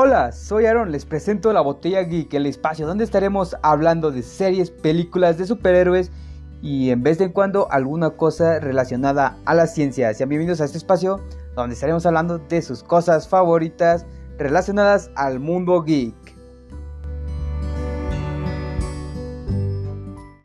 Hola, soy Aaron, les presento la Botella Geek, el espacio donde estaremos hablando de series, películas de superhéroes y en vez de en cuando alguna cosa relacionada a la ciencia. Sean bienvenidos a este espacio donde estaremos hablando de sus cosas favoritas relacionadas al mundo geek.